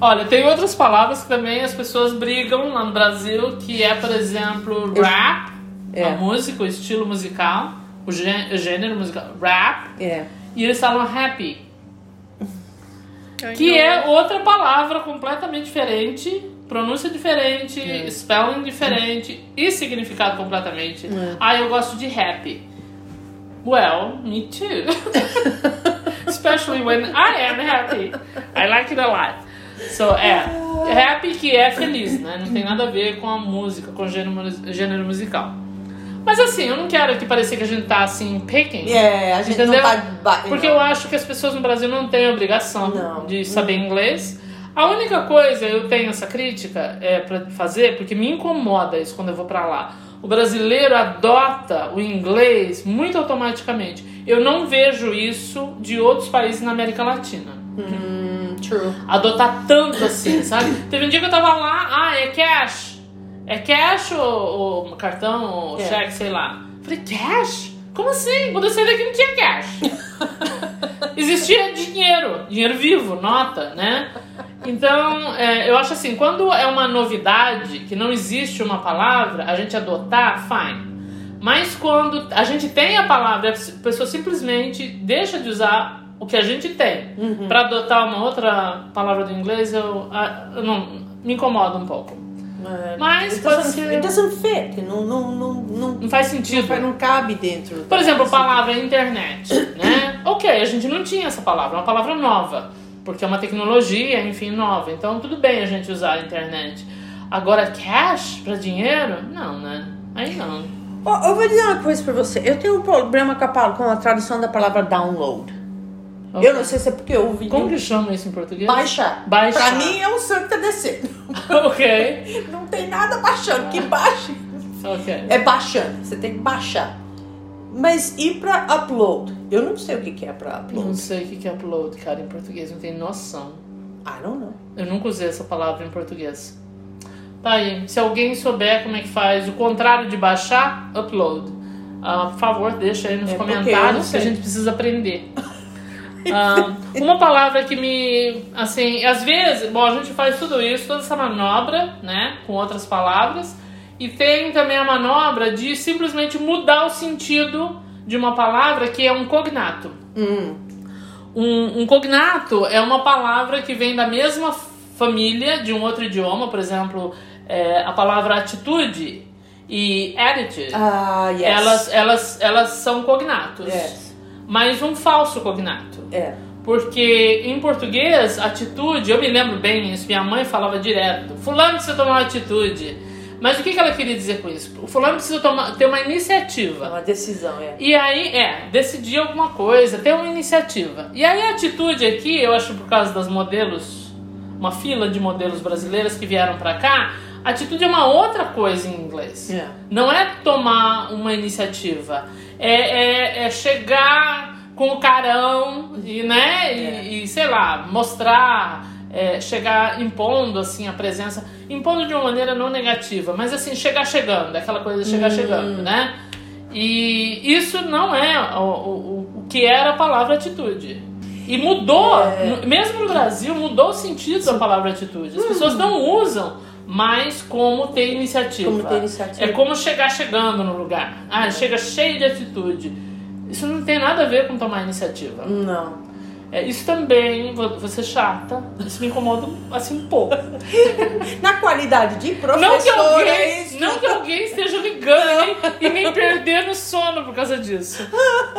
Olha, tem outras palavras que também as pessoas brigam lá no Brasil, que é, por exemplo, rap, É. a música, o estilo musical, o gê- o gênero musical, rap, é. e eles falam happy, que é outra palavra completamente diferente, pronúncia diferente, spelling diferente e significado completamente. Ah, eu gosto de happy. Well, me too. Especially when I am happy. I like it a lot. So, é. Happy que é feliz, né? Não tem nada a ver com a música, com o gênero, gênero musical. Mas assim, eu não quero aqui parecer que a gente tá assim, picking. É, a gente Entendeu? não tá. Porque eu acho que as pessoas no Brasil não têm obrigação Não. de saber inglês. A única coisa, eu tenho essa crítica é para fazer, porque me incomoda isso quando eu vou pra lá. O brasileiro adota o inglês muito automaticamente. Eu não vejo isso de outros países na América Latina. Hum, true. Adotar tanto assim, sabe? Teve um dia que eu tava lá, ah, é cash. É cash ou, ou cartão ou É. cheque, sei lá. Falei, cash? Como assim? Quando eu saí daqui não tinha cash. Existia dinheiro, dinheiro vivo, nota, né? Então, é, eu acho assim, quando é uma novidade, que não existe uma palavra, a gente adotar, fine. Mas quando a gente tem a palavra, a pessoa simplesmente deixa de usar o que a gente tem Uhum. pra adotar uma outra palavra do inglês, eu, eu não me incomoda um pouco. É, Mas it pode doesn't, ser- it doesn't fit. Não, não, não, não, Não faz sentido. não, não cabe dentro. Por exemplo, a palavra internet, né? Ok, a gente não tinha essa palavra, é uma palavra nova, porque é uma tecnologia, enfim, nova. Então tudo bem a gente usar a internet. Agora, cash pra dinheiro? Não, né? Aí não. Ó, eu vou dizer uma coisa pra você. Eu tenho um problema com a, com a tradução da palavra download. Ok. Eu não sei se é porque eu ouvi. Como que chama isso em português? Baixar. Baixar. Pra mim é um sangue que tá descendo. ok. Não tem nada baixando. Que baixe Ok. é baixando. Você tem que baixar. Mas e pra upload? Eu não sei o que é pra upload. Não sei o que é upload, cara, em português, não tenho noção. I don't know. Eu nunca usei essa palavra em português. Tá aí. Se alguém souber como é que faz o contrário de baixar, upload. Ah, por favor, deixa aí nos É, comentários que a gente precisa aprender. Ah, uma palavra que me. Assim, às vezes, bom, a gente faz tudo isso, toda essa manobra, né? Com outras palavras. E tem também a manobra de simplesmente mudar o sentido de uma palavra que é um cognato. Hum. Um, um cognato é uma palavra que vem da mesma família de um outro idioma, por exemplo, é, a palavra atitude e attitude. Ah, yes. Elas, elas, elas são cognatos, Yes. mas um falso cognato. É. Porque em português, atitude, eu me lembro bem isso, minha mãe falava direto: Fulano tomar uma atitude. Mas o que que ela queria dizer com isso? O fulano precisa tomar, ter uma É iniciativa. uma decisão, é. E aí, é, decidir alguma coisa, ter uma iniciativa. E aí a atitude aqui, eu acho por causa das modelos, uma fila de modelos brasileiras que vieram pra cá, atitude é uma outra coisa em inglês. É. Não é tomar uma iniciativa, é, é, é chegar com o carão e, né, e, e, sei lá, mostrar, é, chegar impondo assim a presença, impondo de uma maneira não negativa, mas assim, chegar chegando, aquela coisa de chegar chegando, né? E isso não é o, o, o que era a palavra atitude. E mudou, no- mesmo no Brasil, mudou o sentido da palavra atitude. As pessoas não usam mais como ter iniciativa. Como ter iniciativa. É como chegar chegando no lugar. Ah, chega cheio de atitude. Isso não tem nada a ver com tomar iniciativa. Não. É, isso também, vou, vou ser chata, isso me incomoda assim um pouco. Na qualidade de Não que professora, alguém, é isso. não que alguém esteja ligando e me perdendo o sono por causa disso.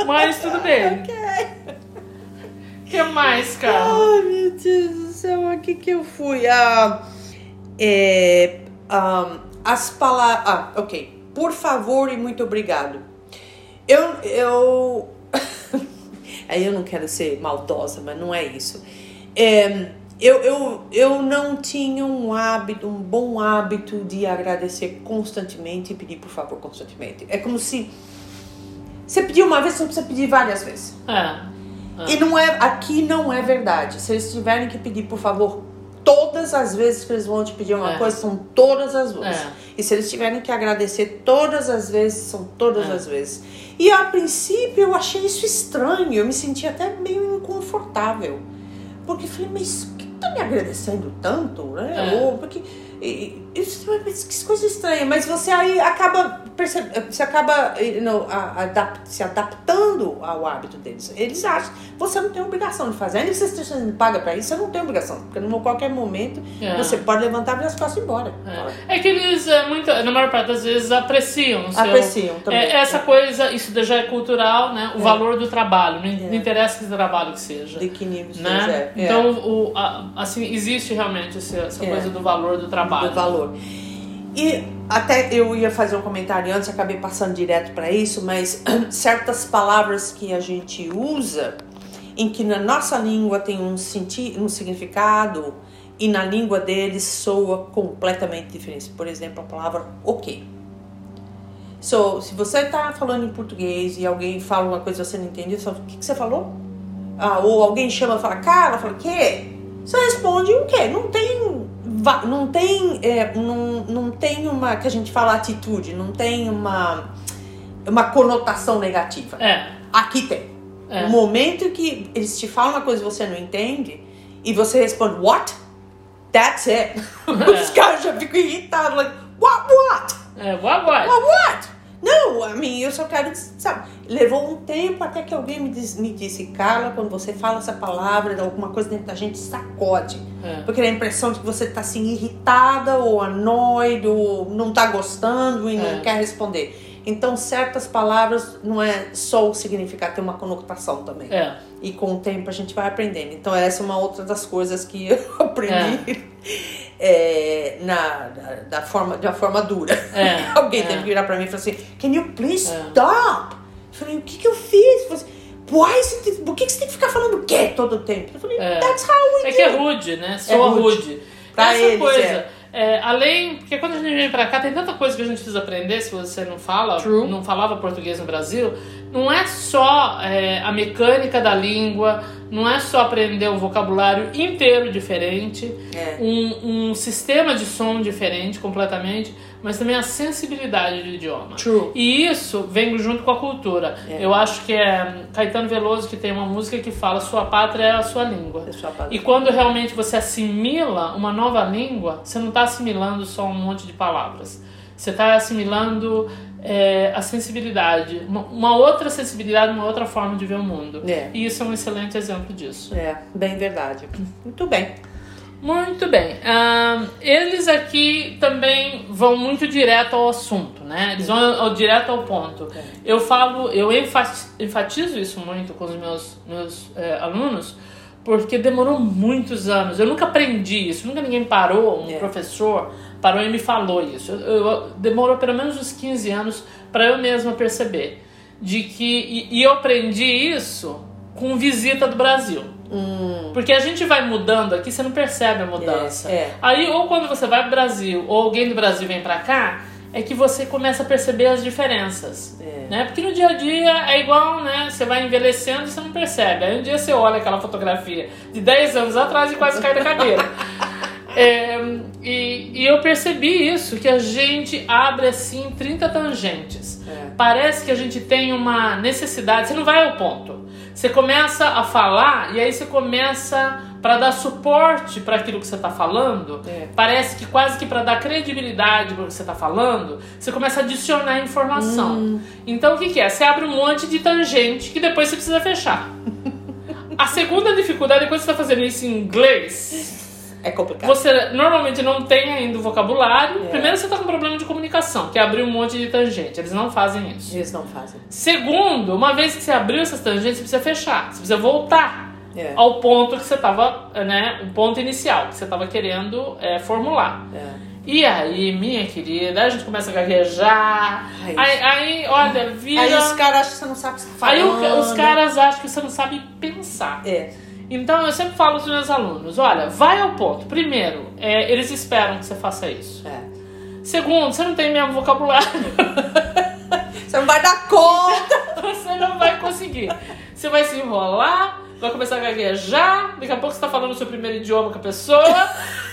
Mas tudo bem. O que mais, cara? Ai, meu Deus do céu, aqui que eu fui. Ah, é, ah, as palavras. Ah, ok. Por favor e muito obrigado. Eu. eu... Aí eu não quero ser maldosa, mas não é isso. É, eu, eu, eu não tinha um hábito, um bom hábito de agradecer constantemente e pedir por favor constantemente. É como se você pediu uma vez, você precisa pedir várias vezes. É. E não é, aqui não é verdade. Se eles tiverem que pedir, por favor, todas as vezes que eles vão te pedir uma É. coisa, são todas as vezes. É. E se eles tiverem que agradecer todas as vezes, são todas É. as vezes. E a princípio eu achei isso estranho, eu me senti até meio inconfortável. Porque falei, mas que tá me agradecendo tanto? Né? É. Ou porque. e- Isso, que coisa estranha, mas você aí acaba percebe, você acaba adap- se adaptando ao hábito deles. Eles acham você não tem obrigação de fazer. Ainda que você esteja paga para isso, você não tem obrigação. Porque em qualquer momento É. você pode levantar, abrir as costas e ir embora. É. É que eles, é, muito, na maior parte das vezes, apreciam seu... Apreciam também. É, essa coisa, isso já é cultural, né? O valor do trabalho, não, não É. interessa que trabalho que seja. De que nível né? é. Então, o, a- assim, existe realmente essa, É. coisa do valor do trabalho. do valor. E até eu ia fazer um comentário antes, acabei passando direto para isso, mas certas palavras que a gente usa, em que na nossa língua tem um, senti um significado e na língua deles soa completamente diferente. Por exemplo, a palavra ok. So, se você está falando em português e alguém fala uma coisa que você não entende, você fala, o que, que você falou? Ah, ou alguém chama e fala, cara, fala, o quê? Você responde o quê? Não tem. Não tem. é, não, não tem uma. que a gente fala atitude, não tem uma. uma conotação negativa. É, Aqui tem. É. O momento que eles te falam uma coisa que você não entende e você responde, what? That's it. Os caras já ficam irritados, like, what, what? é, what, what? Well, what? Não, I mean, eu só quero, sabe, levou um tempo até que alguém me, diz- me disse, Carla, quando você fala essa palavra, alguma coisa dentro da gente sacode. É. Porque dá a impressão de que você tá assim irritada ou annoyed ou não tá gostando e É. não quer responder. Então, certas palavras não é só o significado, tem uma conotação também. É, E com o tempo a gente vai aprendendo. Então, essa é uma outra das coisas que eu aprendi é, na, da, da forma, de uma forma dura. É, Alguém é. teve que virar pra mim e falar assim: Can you please É. stop? Eu falei: O que, que eu fiz? Eu falei, assim, Why você por que, que você tem que ficar falando quê todo o tempo? Eu falei: É. That's how we é do. que é rude, né? Soa rude. rude. Pra Essa eles, coisa, é. é, além, porque quando a gente vem pra cá, tem tanta coisa que a gente precisa aprender se você não fala, True. não falava português no Brasil. Não é só é, a mecânica da língua, não é só aprender o vocabulário inteiro diferente, É. um, um sistema de som diferente completamente, mas também a sensibilidade do idioma. True. E isso vem junto com a cultura. É. Eu acho que é Caetano Veloso que tem uma música que fala sua pátria é a sua língua. É sua. E quando realmente você assimila uma nova língua, você não está assimilando só um monte de palavras. Você está assimilando é, a sensibilidade, uma, uma outra sensibilidade, uma outra forma de ver o mundo. É. E isso é um excelente exemplo disso. É, bem verdade. Muito bem. Muito bem. Eles aqui também vão muito direto ao assunto, né? Eles vão ao- direto ao ponto. É. Eu falo, eu enfati- enfatizo isso muito com os meus, meus é, alunos, porque demorou muitos anos. Eu nunca aprendi isso, nunca ninguém parou, um É. professor parou e me falou isso. Eu, eu- demorou pelo menos uns 15 anos para eu mesma perceber. De que, e, e eu aprendi isso com visita do Brasil. Hum, Porque a gente vai mudando aqui, você não percebe a mudança. É, é. Aí, ou quando você vai pro Brasil, ou alguém do Brasil vem pra cá, é que você começa a perceber as diferenças. É. Né? Porque no dia a dia é igual, né? Você vai envelhecendo e você não percebe. Aí um dia você olha aquela fotografia de 10 anos atrás e quase cai da cadeira. É, e, e eu percebi isso, que a gente abre assim 30 tangentes. É. Parece que a gente tem uma necessidade, você não vai ao ponto. Você começa a falar e aí você começa para dar suporte para aquilo que você está falando. É. Parece que quase que para dar credibilidade para o que você está falando, você começa a adicionar informação. Então o que, que é? Você abre um monte de tangente que depois você precisa fechar. A segunda dificuldade é quando você está fazendo isso em inglês. É complicado. Você normalmente não tem ainda o vocabulário. É. Primeiro, você está com problema de comunicação, que é abrir um monte de tangente. Eles não fazem isso. Eles não fazem. Segundo, uma vez que você abriu essas tangentes, você precisa fechar. Você precisa voltar É. ao ponto que você estava, né? O ponto inicial que você estava querendo é, formular. É. E aí, minha querida, a gente começa a gaguejar. Aí, aí, olha, vira. Aí os caras acham que você não sabe o que você tá Aí o- os caras acham que você não sabe pensar. É. Então eu sempre falo para os meus alunos: olha, vai ao ponto. Primeiro, é, eles esperam que você faça isso. é. Segundo, você não tem mesmo vocabulário. Você não vai dar conta. você não vai conseguir. Você vai se enrolar, vai começar a gaguejar, daqui a pouco você tá falando o seu primeiro idioma com a pessoa,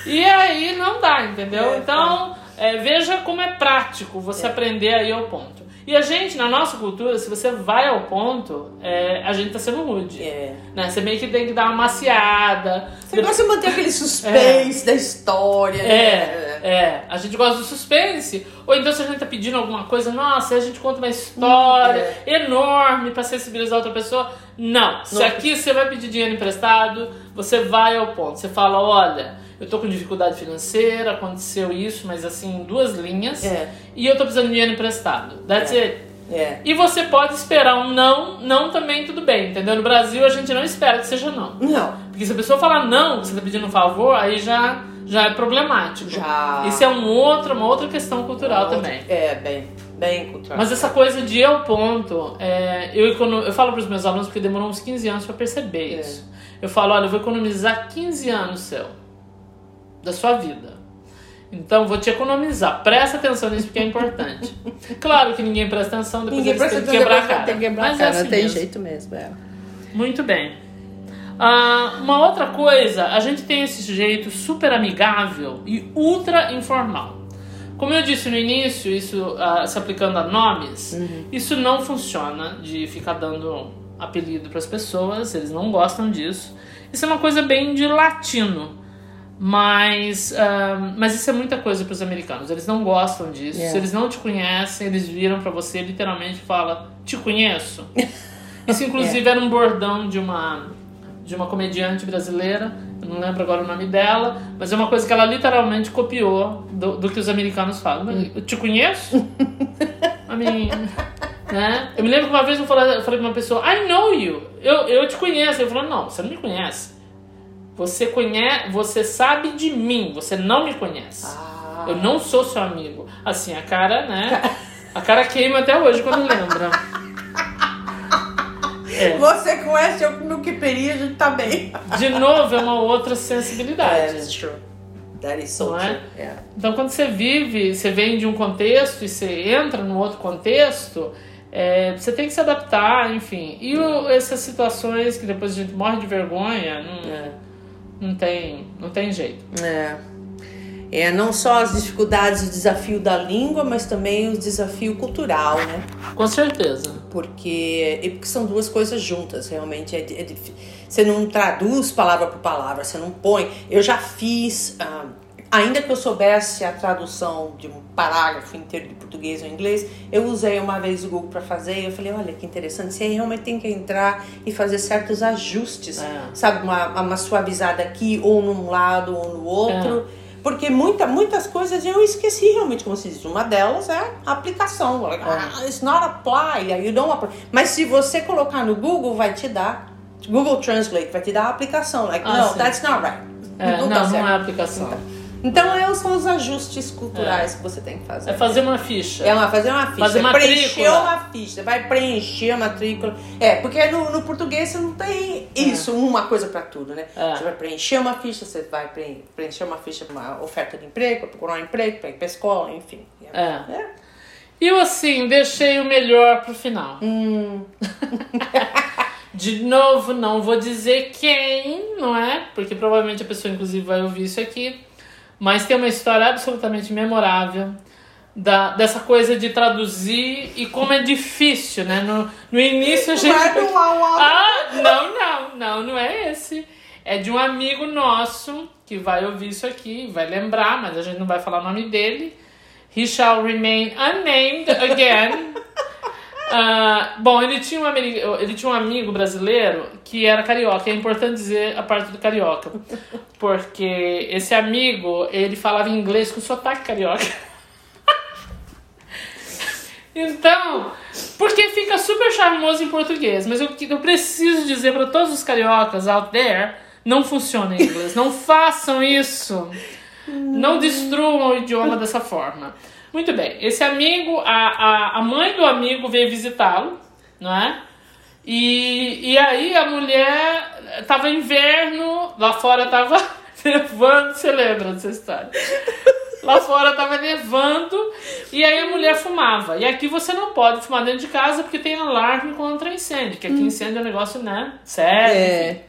e aí não dá, entendeu? É, então, é, veja como é prático você aprender aí ao ponto. E a gente, na nossa cultura, se você vai ao ponto, é, a gente tá sendo rude. É. Né? Você meio que tem que dar uma maciada. Você gosta de manter aquele suspense da história, né? É, é. A gente gosta do suspense. Ou então se a gente tá pedindo alguma coisa, nossa, a gente conta uma história enorme pra sensibilizar outra pessoa. Não. Se Não. aqui você vai pedir dinheiro emprestado, você vai ao ponto. Você fala, olha, eu tô com dificuldade financeira, aconteceu isso, mas assim, em duas linhas. É. E eu tô precisando de dinheiro emprestado. That's É. it. É. E você pode esperar um não, não também tudo bem, entendeu? No Brasil a gente não espera que seja não. Não. Porque se a pessoa falar não, que você tá pedindo um favor, aí já, já é problemático. Já. Isso é um outro, uma outra questão cultural também. É, bem, bem cultural. Mas essa coisa de ir ao ponto, é, eu, econo- eu falo para os meus alunos porque demorou uns 15 anos para perceber É. isso. Eu falo, olha, eu vou economizar 15 anos seu, da sua vida. Então, vou te economizar. Presta atenção nisso porque é importante. claro que ninguém presta atenção, depois Ninguém eles têm que quebrar a cara. Tem que quebrar Mas a cara, é assim não tem mesmo. jeito mesmo. É. Muito bem. Ah, uma outra coisa, a gente tem esse jeito super amigável e ultra informal. Como eu disse no início, isso ah, se aplicando a nomes, isso não funciona de ficar dando apelido para as pessoas, eles não gostam disso. Isso é uma coisa bem de latino. Mas, ah, mas isso é muita coisa para os americanos. Eles não gostam disso. Yeah. Se eles não te conhecem, eles viram para você e literalmente fala: Te conheço. Isso, inclusive, era um bordão de uma, de uma comediante brasileira. Eu não lembro agora o nome dela, mas é uma coisa que ela literalmente copiou do, do que os americanos falam. Mas, Eu te conheço? I mean, né? Eu me lembro que uma vez eu falei, eu falei pra uma pessoa: I know you. Eu, eu te conheço. Ele falou: Não, você não me conhece. Você conhece, você sabe de mim, você não me conhece. Ah. Eu não sou seu amigo. Assim, a cara, né? A cara queima até hoje quando lembra. É. Você conhece eu no que peria, a gente tá bem. De novo, é uma outra sensibilidade. That's true. That is so é? true. Yeah. Então, quando você vive, você vem de um contexto e você entra num outro contexto, é, você tem que se adaptar, enfim. E o- essas situações que depois a gente morre de vergonha, não, É. não, tem, não tem jeito. É. É, não só as dificuldades, o desafio da língua, mas também o desafio cultural, né? Com certeza. Porque, e porque são duas coisas juntas, realmente. É, é você não traduz palavra por palavra, você não põe. Eu já fiz, ah, ainda que eu soubesse a tradução de um parágrafo inteiro de português ou inglês, eu usei uma vez o Google para fazer e eu falei: olha que interessante, você realmente tem que entrar e fazer certos ajustes, É. sabe? Uma, uma suavizada aqui, ou num lado ou no outro. Porque muita, muitas coisas eu esqueci realmente, como se diz. Uma delas é a aplicação. Like, ah, it's not apply, you don't apply. Mas se você colocar no Google, vai te dar. Google Translate vai te dar a aplicação. Like, Ah, no, sim. that's not right. É, Não não, não é aplicação. Então, esses são os ajustes culturais que você tem que fazer. É fazer uma ficha. É uma, fazer uma ficha. Fazer preencher matrícula. uma ficha. Vai preencher a matrícula. É, porque no, no português você não tem isso, uma coisa pra tudo, né? É. Você vai preencher uma ficha, você vai pre- preencher uma ficha pra uma oferta de emprego, pra procurar um emprego, pra ir pra escola, enfim. É. É. E eu, assim, deixei o melhor pro final. Hum. De novo, não vou dizer quem, não é? Porque provavelmente a pessoa, inclusive, vai ouvir isso aqui. Mas tem uma história absolutamente memorável da, dessa coisa de traduzir e como é difícil, né? No, no início a gente. Vai. Ah, não, não, não, não é esse. É de um amigo nosso que vai ouvir isso aqui, vai lembrar, mas a gente não vai falar o nome dele. He shall remain unnamed again. Ah, bom, ele tinha, um, ele tinha um amigo brasileiro que era carioca. É importante dizer a parte do carioca. Porque esse amigo, ele falava inglês com sotaque carioca. Então, porque fica super charmoso em português. Mas eu, eu preciso dizer para todos os cariocas out there, não funciona em inglês. Não façam isso. Não destruam o idioma dessa forma. Muito bem. Esse amigo, a, a, a mãe do amigo veio visitá-lo, não é? E, e aí a mulher tava inverno, lá fora tava nevando, você lembra dessa história? Lá fora tava nevando e aí a mulher fumava. E aqui você não pode fumar dentro de casa porque tem alarme contra incêndio, que aqui incêndio é um negócio, né? Sério. enfim. É.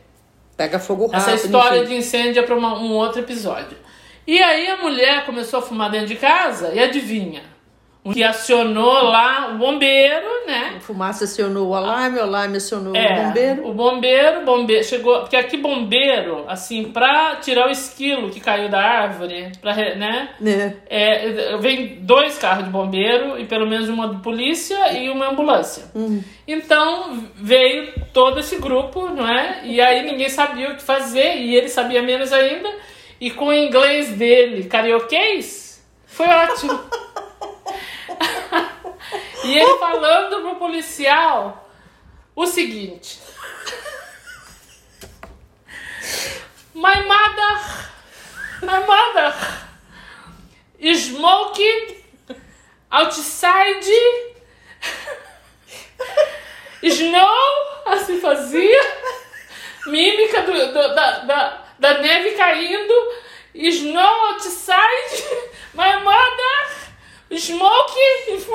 Pega fogo rápido. Essa história enfim. de incêndio é para um outro episódio. E aí a mulher começou a fumar dentro de casa e adivinha? O que acionou lá o bombeiro, né? Fumaça acionou o alarme, o alarme acionou É, o bombeiro. O bombeiro, bombeiro chegou, porque aqui bombeiro, assim, pra tirar o esquilo que caiu da árvore, pra, re- né? Né? É, vem dois carros de bombeiro e pelo menos uma de polícia e uma ambulância. Então veio todo esse grupo, não é? E aí ninguém sabia o que fazer e ele sabia menos ainda. E com o inglês dele, carioquês, foi ótimo. e ele falando pro policial o seguinte: My mother, my mother, smoking outside. Snow, assim fazia, mímica do, do- da, da, da neve caindo, snow outside, my mother, smoking.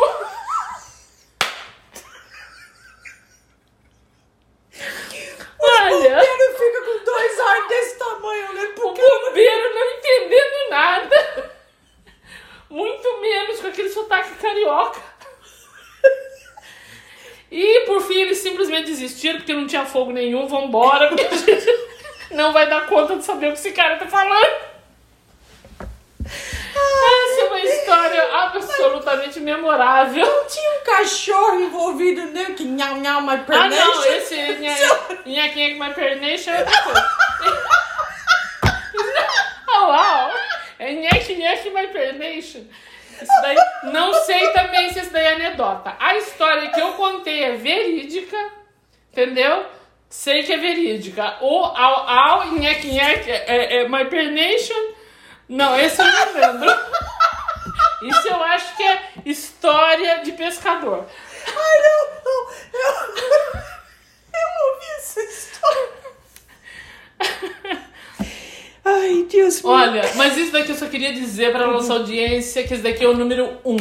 Olha. Ele fica com dois ar desse tamanho, né? O Porque bombeiro não entendendo nada. Muito menos com aquele sotaque carioca. E por fim eles simplesmente desistiram porque não tinha fogo nenhum, vambora, porque a gente não vai dar conta de saber o que esse cara tá falando. Essa é uma história absolutamente memorável. tinha um cachorro envolvido, né? Que nhau nhau my Ah, pernation. não, esse Nhaquinha com my pernation é outra coisa. Oh! É Nhaque Nhaque my pernation. Isso daí, não sei também se isso daí é anedota. A história que eu contei é verídica, entendeu? Sei que é verídica. O ao ao Nhaque Nhaque é, é my pernation. Não, esse eu não lembro. Isso eu acho que é história de pescador. Ai, não, não. Eu, eu ouvi essa história. Ai, Deus meu. Olha, mas isso daqui eu só queria dizer para nossa audiência que esse daqui é o número 1.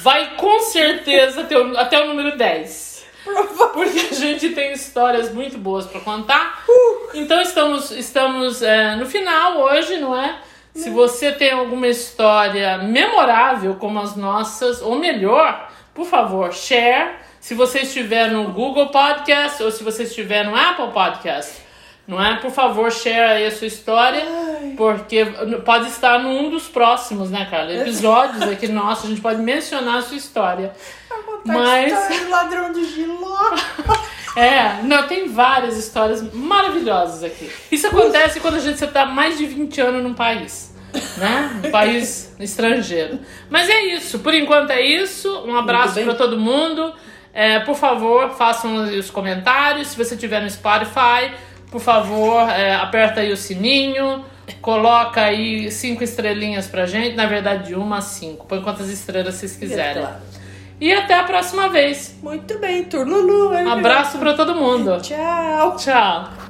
Vai com certeza ter o- até o número 10. Porque a gente tem histórias muito boas para contar. Então estamos, estamos é, no final hoje, não é? Se você tem alguma história memorável como as nossas, ou melhor, por favor, share. Se você estiver no Google Podcast ou se você estiver no Apple Podcast, não é? Por favor, share aí a sua história, porque pode estar num dos próximos, né, Carla? Episódios aqui nossos, a gente pode mencionar a sua história. Mas- Mas... ladrão de giló. É, não, tem várias histórias maravilhosas aqui. Isso acontece quando a gente está mais de 20 anos num país, né? Um país estrangeiro. Mas é isso, por enquanto é isso. Um abraço para todo mundo. É, por favor, façam os comentários. Se você estiver no Spotify, por favor, é, aperta aí o sininho. Coloca aí cinco estrelinhas pra gente. Na verdade, de uma a cinco. Põe quantas estrelas vocês quiserem. Claro. E até a próxima vez. Muito bem, turno. Um abraço para todo mundo. Tchau. Tchau.